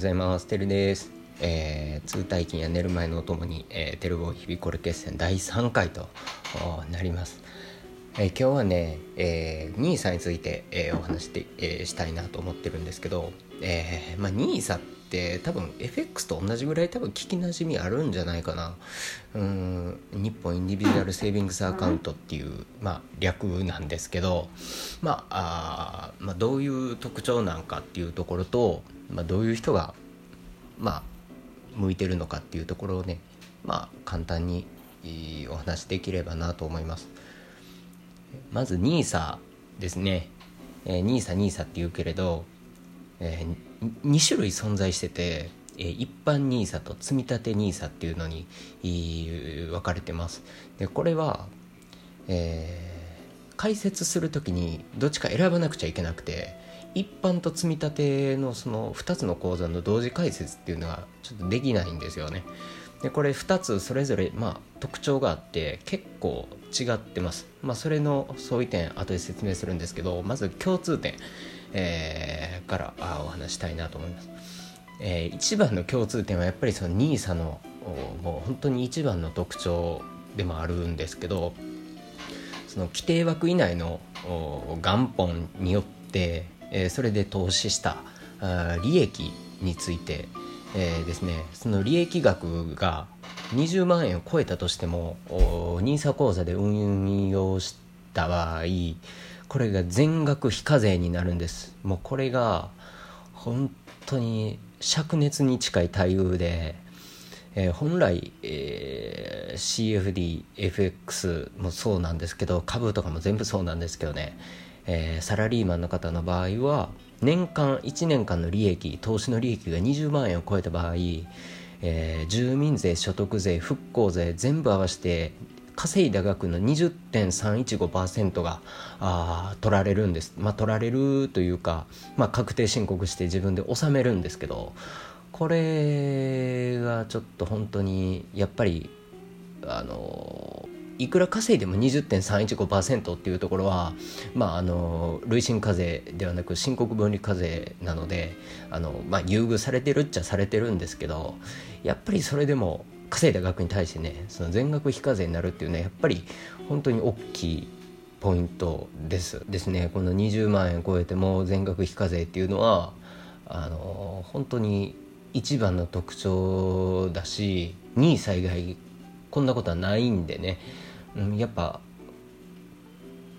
ございます。てるです。えー、通体筋や寝る前のおともに、えー、テルボ日々これ決戦第3回となります。えー、今日はね、えー、NISA について、えー、お話して、えー、したいなと思ってるんですけど、えーまあ、NISA って多分 FX と同じぐらい多分聞きなじみあるんじゃないかなうん日本インディビジュアルセービングスアカウントっていう、まあ、略なんですけど、まあ、あまあどういう特徴なんかっていうところと、まあ、どういう人が、まあ、向いてるのかっていうところをね、まあ、簡単にお話できればなと思います。まず NISA ですね、え、NISA、NISA っていうけれど、えー、2種類存在してて、えー、一般 NISA と積立 NISA っていうのに分かれてますでこれは、えー、解説する時にどっちか選ばなくちゃいけなくて一般と積み立てのその2つの口座の同時解説っていうのがちょっとできないんですよね。でこれ2つそれぞれまあ特徴があって結構違ってます。まあそれの相違点後で説明するんですけどまず共通点、えー、からあお話したいなと思います、えー、一番の共通点はやっぱりその NISA のもう本当に一番の特徴でもあるんですけどその規定枠以内の元本によって、えー、それで投資した利益についてえー、ですね。その利益額が20万円を超えたとしても NISA 口座で運用した場合これが全額非課税になるんです。もうこれが本当に灼熱に近い待遇で、えー、本来、えー、CFDFX もそうなんですけど株とかも全部そうなんですけどね、えー、サラリーマンの方の場合は年間1年間の利益投資の利益が20万円を超えた場合、えー、住民税所得税復興税全部合わせて稼いだ額の20.315%があ取られるんです、まあ、取られるというか、まあ、確定申告して自分で納めるんですけどこれがちょっと本当にやっぱりあのいくら稼いでも20.315%っていうところは、まあ、あの累進課税ではなく申告分離課税なのであの、まあ、優遇されてるっちゃされてるんですけどやっぱりそれでも稼いだ額に対してねその全額非課税になるっていうのはやっぱり本当に大きいポイントです。ですね。この20万円超えても全額非課税っていうのはあの本当に一番の特徴だし2位災害こんなことはないんでね。うん、やっぱ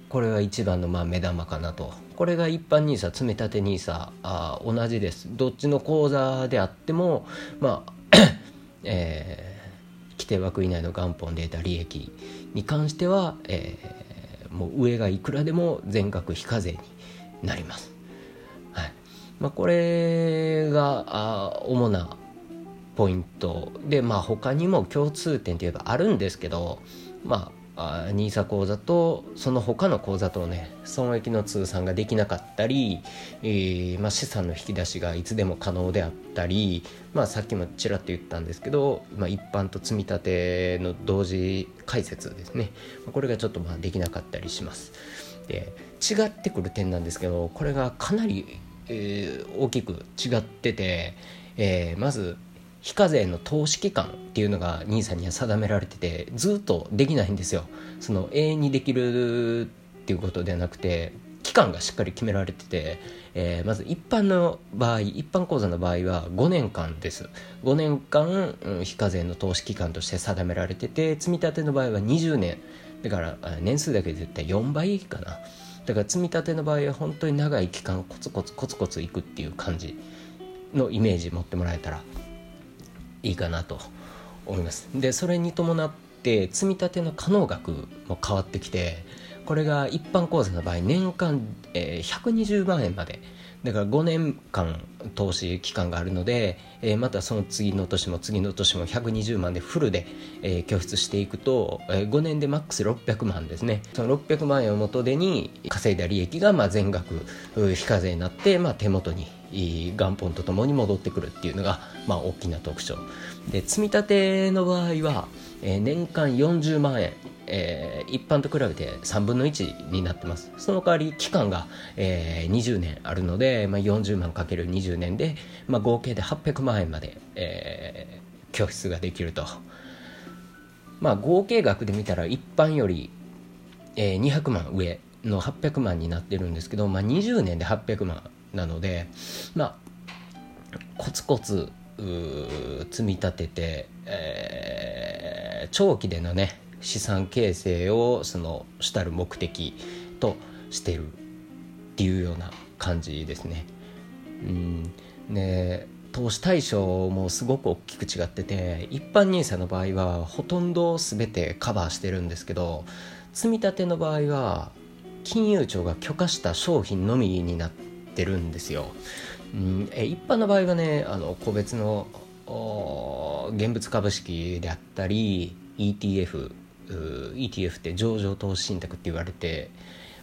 これが一番のまあ目玉かなと。これが一般 NISA 積立 NISA あ同じです。どっちの口座であってもまあ えー、規定枠以内の元本で得た利益に関しては、えー、もう上がいくらでも全額非課税になります、まあ、これがあ主なポイント。でまあ他にも共通点といえばあるんですけどまあ NISA 口座とその他の口座とね損益の通算ができなかったり、えー、まあ、資産の引き出しがいつでも可能であったり、まあ、さっきもちらっと言ったんですけど、まあ、一般と積み立ての同時解説ですね。これがちょっとまあできなかったりします。で違ってくる点なんですけどこれがかなり、えー、大きく違ってて、えー、まず非課税の投資期間っていうのが NISA には定められててずっとできないんですよ。その永遠にできるっていうことではなくて期間がしっかり決められてて、えー、まず一般の場合一般口座の場合は5年間です。5年間、うん、非課税の投資期間として定められてて積み立ての場合は20年。だから年数だけで絶対4倍かな。だから積み立ての場合は本当に長い期間コツコツコツコツいくっていう感じのイメージ持ってもらえたらいいかなと思います。でそれに伴って積み立ての可能額も変わってきてこれが一般口座の場合年間、えー、120万円までだから5年間投資期間があるので、えー、またその次の年も次の年も120万でフルで、えー、拠出していくと、えー、5年でマックス600万ですね。その600万円を元手に稼いだ利益がまあ全額非課税になって、まあ、手元に元本とともに戻ってくるっていうのが、まあ、大きな特徴。で積み立ての場合は、えー、年間40万円、えー、一般と比べて3分の1になってます。その代わり期間が、えー、20年あるので、まあ、40万かける20年で、まあ、合計で800万円まで、えー、教室ができると。まあ合計額で見たら一般より、えー、200万上の800万になってるんですけど、まあ、20年で800万なのでまあコツコツ積み立てて、えー、長期でのね資産形成をその主たる目的としてるっていうような感じですね。うんで投資対象もすごく大きく違ってて一般 NISA の場合はほとんど全てカバーしてるんですけど積み立ての場合は金融庁が許可した商品のみになってるんですよ。うん、え一般の場合はねあの個別の現物株式であったり ETF ETF って上場投資信託って言われて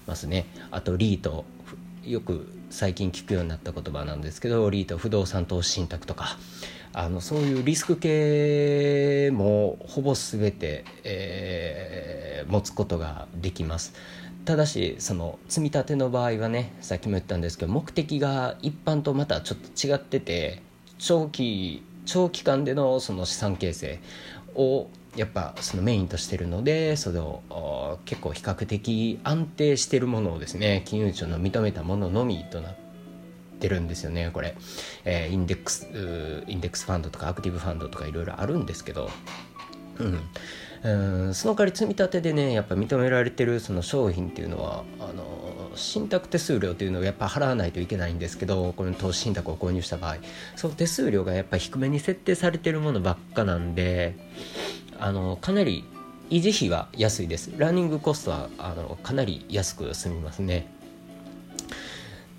ますね。あとリートよく最近聞くようになった言葉なんですけどリート不動産投資信託とか。あのそういうリスク系もほぼ全て、えー、持つことができます。ただしその積み立ての場合はねさっきも言ったんですけど目的が一般とまたちょっと違ってて長期長期間でのその資産形成をやっぱそのメインとしてるのでそれを結構比較的安定してるものをですね金融庁の認めたもののみとなってるんですよねこれ、えー、インデックスインデックスファンドとかアクティブファンドとかいろいろあるんですけど。うん。うんその代わり積み立てでねやっぱ認められてるその商品っていうのはあの信託手数料というのをやっぱ払わないといけないんですけどこの投資信託を購入した場合。その手数料がやっぱ低めに設定されてるものばっかなんであのかなり維持費は安いです。ランニングコストはあのかなり安く済みますね。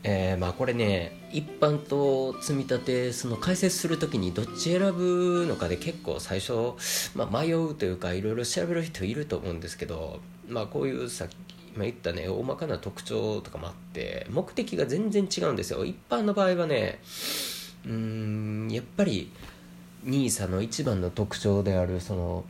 えー、まあこれね一般と積み立てその解説する時にどっち選ぶのかで結構最初、まあ、迷うというかいろいろ調べる人いると思うんですけどまあこういうさっき今言ったね大まかな特徴とかもあって目的が全然違うんですよ。一般の場合はねうんやっぱり NISA の一番の特徴であるその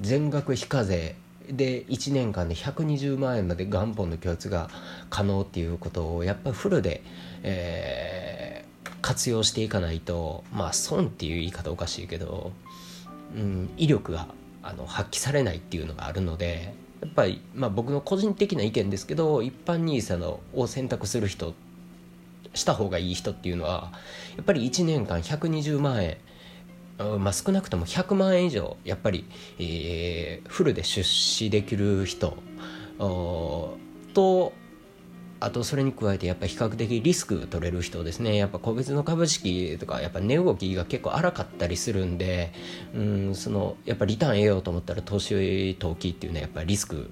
全額非課税で1年間で120万円まで元本の供出が可能っていうことをやっぱフルで、えー、活用していかないとまあ損っていう言い方おかしいけど、うん、威力があの発揮されないっていうのがあるのでやっぱり、まあ、僕の個人的な意見ですけど一般 NISA のを選択する人した方がいい人っていうのはやっぱり1年間120万円まあ、少なくとも100万円以上やっぱり、えー、フルで出資できる人とあとそれに加えてやっぱ比較的リスク取れる人ですね。やっぱ個別の株式とかやっぱ値動きが結構荒かったりするんでうんそのやっぱリターン得ようと思ったら投資投機っていうのはやっぱリスク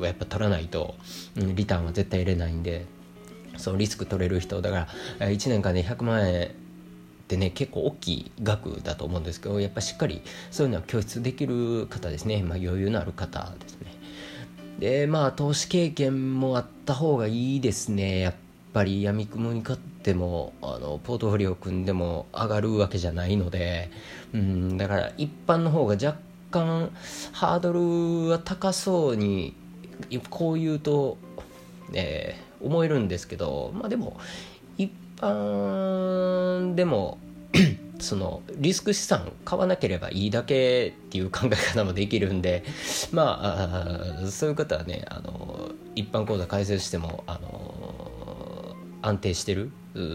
はやっぱ取らないと、うん、リターンは絶対入れないんでそのリスク取れる人。だから1年間で100万円ってね結構大きい額だと思うんですけどやっぱしっかりそういうのは拠出できる方ですね、まあ、余裕のある方ですね。でまあ投資経験もあった方がいいですね。やっぱり闇雲に勝ってもあのポートフォリオ組んでも上がるわけじゃないのでうんだから一般の方が若干ハードルは高そうにこう言うと、えー、思えるんですけどまあでも一般でも そのリスク資産買わなければいいだけっていう考え方もできるんで まあそういう方はねあの一般口座開設してもあの安定してる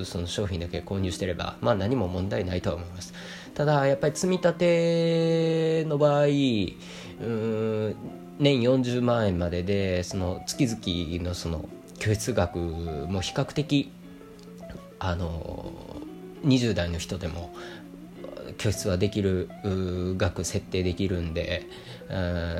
その商品だけ購入してればまあ何も問題ないとは思います。ただやっぱり積み立ての場合うん年40万円まででその月々のその拠出額も比較的あの20代の人でも拠出はできる額設定できるんで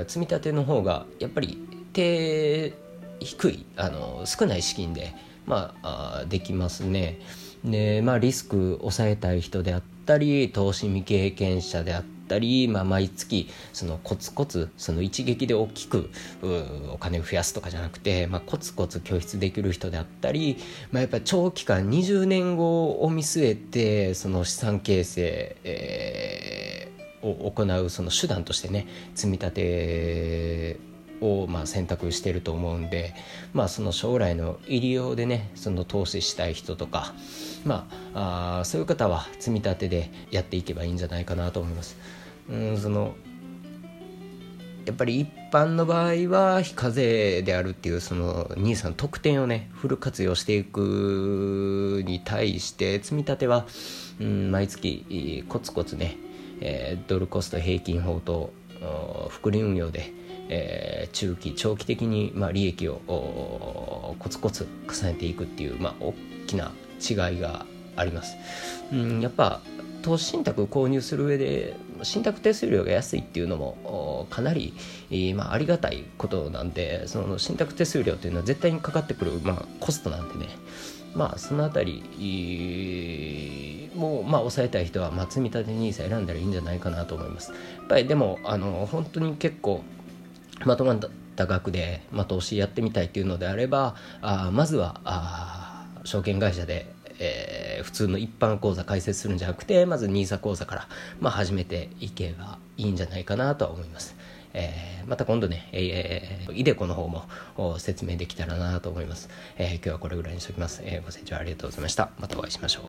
積み立ての方がやっぱり低低いあの少ない資金で、まあ、できますね。でまあ、リスク抑えたい人であったり投資未経験者であったりったり、まあ、毎月そのコツコツその一撃で大きくお金を増やすとかじゃなくて、まあ、コツコツ拠出できる人であったり、まあ、やっぱ長期間20年後を見据えてその資産形成、えを行うその手段としてね積み立てをまあ選択してると思うんで、まあ、その将来の入り用でねその投資したい人とか、まあ、あそういう方は積み立てでやっていけばいいんじゃないかなと思います。うんそのやっぱり一般の場合は非課税であるっていうその NISA の特典をねフル活用していくに対して積み立ては、うん、毎月コツコツね、えー、ドルコスト平均法と複利運用で、えー、中期長期的に、まあ、利益をコツコツ重ねていくっていう、まあ、大きな違いがあります。うん、やっぱ投資信託購入する上で信託手数料が安いっていうのもかなり、まあ、ありがたいことなんでその信託手数料っていうのは絶対にかかってくる、まあ、コストなんでねまあそのあたりもまあ抑えたい人は、まあ、積み立て NISA 選んだらいいんじゃないかなと思いますやっぱりでもあの本当に結構まとまった額で、まあ、投資やってみたいっていうのであればあまずはあ証券会社でえー、普通の一般講座開設するんじゃなくてまず NISA 講座から、まあ、始めていけばいいんじゃないかなとは思います。えー、また今度ね、えー、イデコの方も説明できたらなと思います、えー、今日はこれぐらいにしておきます、えー、ご清聴ありがとうございました。またお会いしましょう。